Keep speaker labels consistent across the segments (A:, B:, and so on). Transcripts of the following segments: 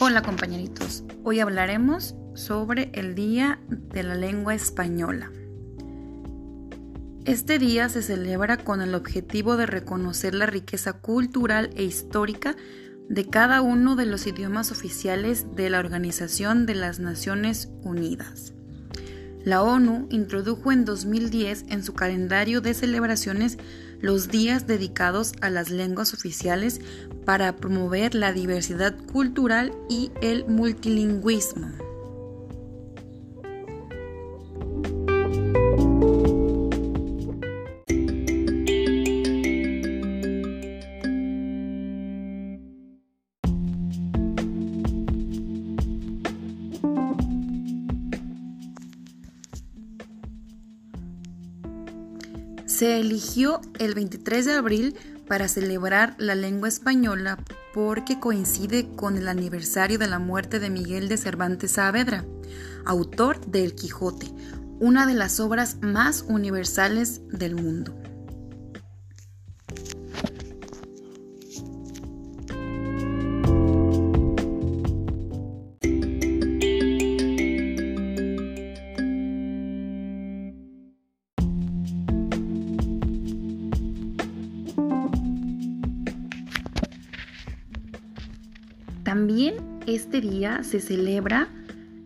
A: Hola compañeritos, hoy hablaremos sobre el Día de la Lengua Española. Este día se celebra con el objetivo de reconocer la riqueza cultural e histórica de cada uno de los idiomas oficiales de la Organización de las Naciones Unidas. La ONU introdujo en 2010 en su calendario de celebraciones los días dedicados a las lenguas oficiales para promover la diversidad cultural y el multilingüismo. Se eligió el 23 de abril para celebrar la lengua española porque coincide con el aniversario de la muerte de Miguel de Cervantes Saavedra, autor de El Quijote, una de las obras más universales del mundo. También este día se celebra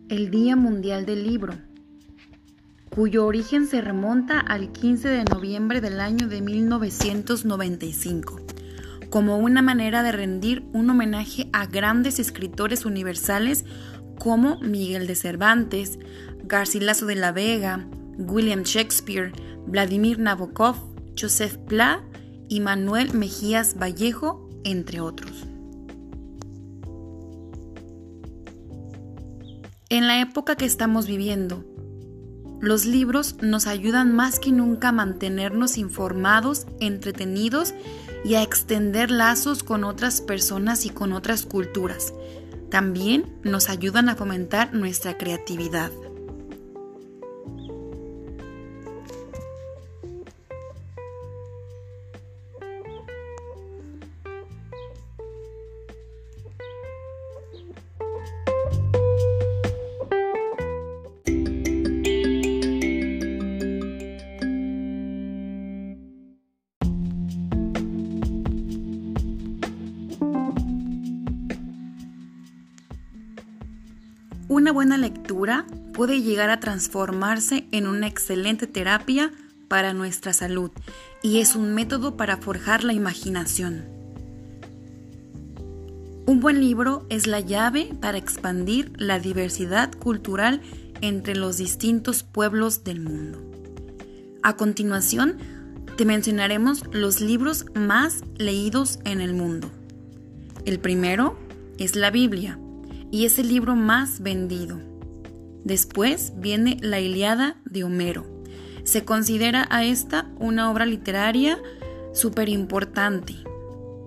A: el Día Mundial del Libro, cuyo origen se remonta al 15 de noviembre del año de 1995, como una manera de rendir un homenaje a grandes escritores universales como Miguel de Cervantes, Garcilaso de la Vega, William Shakespeare, Vladimir Nabokov, Joseph Pla y Manuel Mejías Vallejo, entre otros. En la época que estamos viviendo, los libros nos ayudan más que nunca a mantenernos informados, entretenidos y a extender lazos con otras personas y con otras culturas. También nos ayudan a fomentar nuestra creatividad. Una buena lectura puede llegar a transformarse en una excelente terapia para nuestra salud y es un método para forjar la imaginación. Un buen libro es la llave para expandir la diversidad cultural entre los distintos pueblos del mundo. A continuación, te mencionaremos los libros más leídos en el mundo. El primero es la Biblia y es el libro más vendido. Después viene La Iliada de Homero. Se considera a esta una obra literaria súper importante.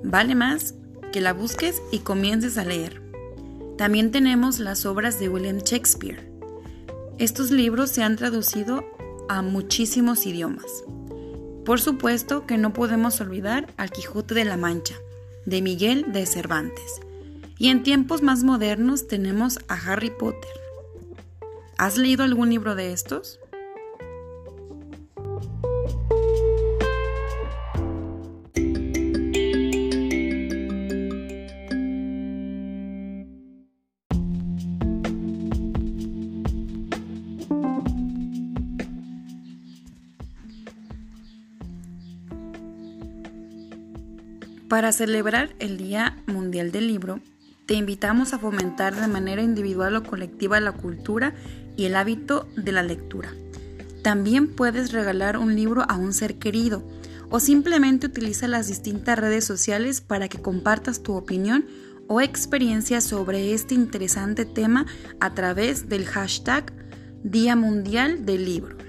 A: Vale más que la busques y comiences a leer. También tenemos las obras de William Shakespeare. Estos libros se han traducido a muchísimos idiomas. Por supuesto que no podemos olvidar al Quijote de la Mancha, de Miguel de Cervantes y en tiempos más modernos tenemos a Harry Potter. ¿Has leído algún libro de estos? Para celebrar el Día Mundial del Libro, te invitamos a fomentar de manera individual o colectiva la cultura y el hábito de la lectura. También puedes regalar un libro a un ser querido o simplemente utiliza las distintas redes sociales para que compartas tu opinión o experiencia sobre este interesante tema a través del hashtag Día Mundial del Libro.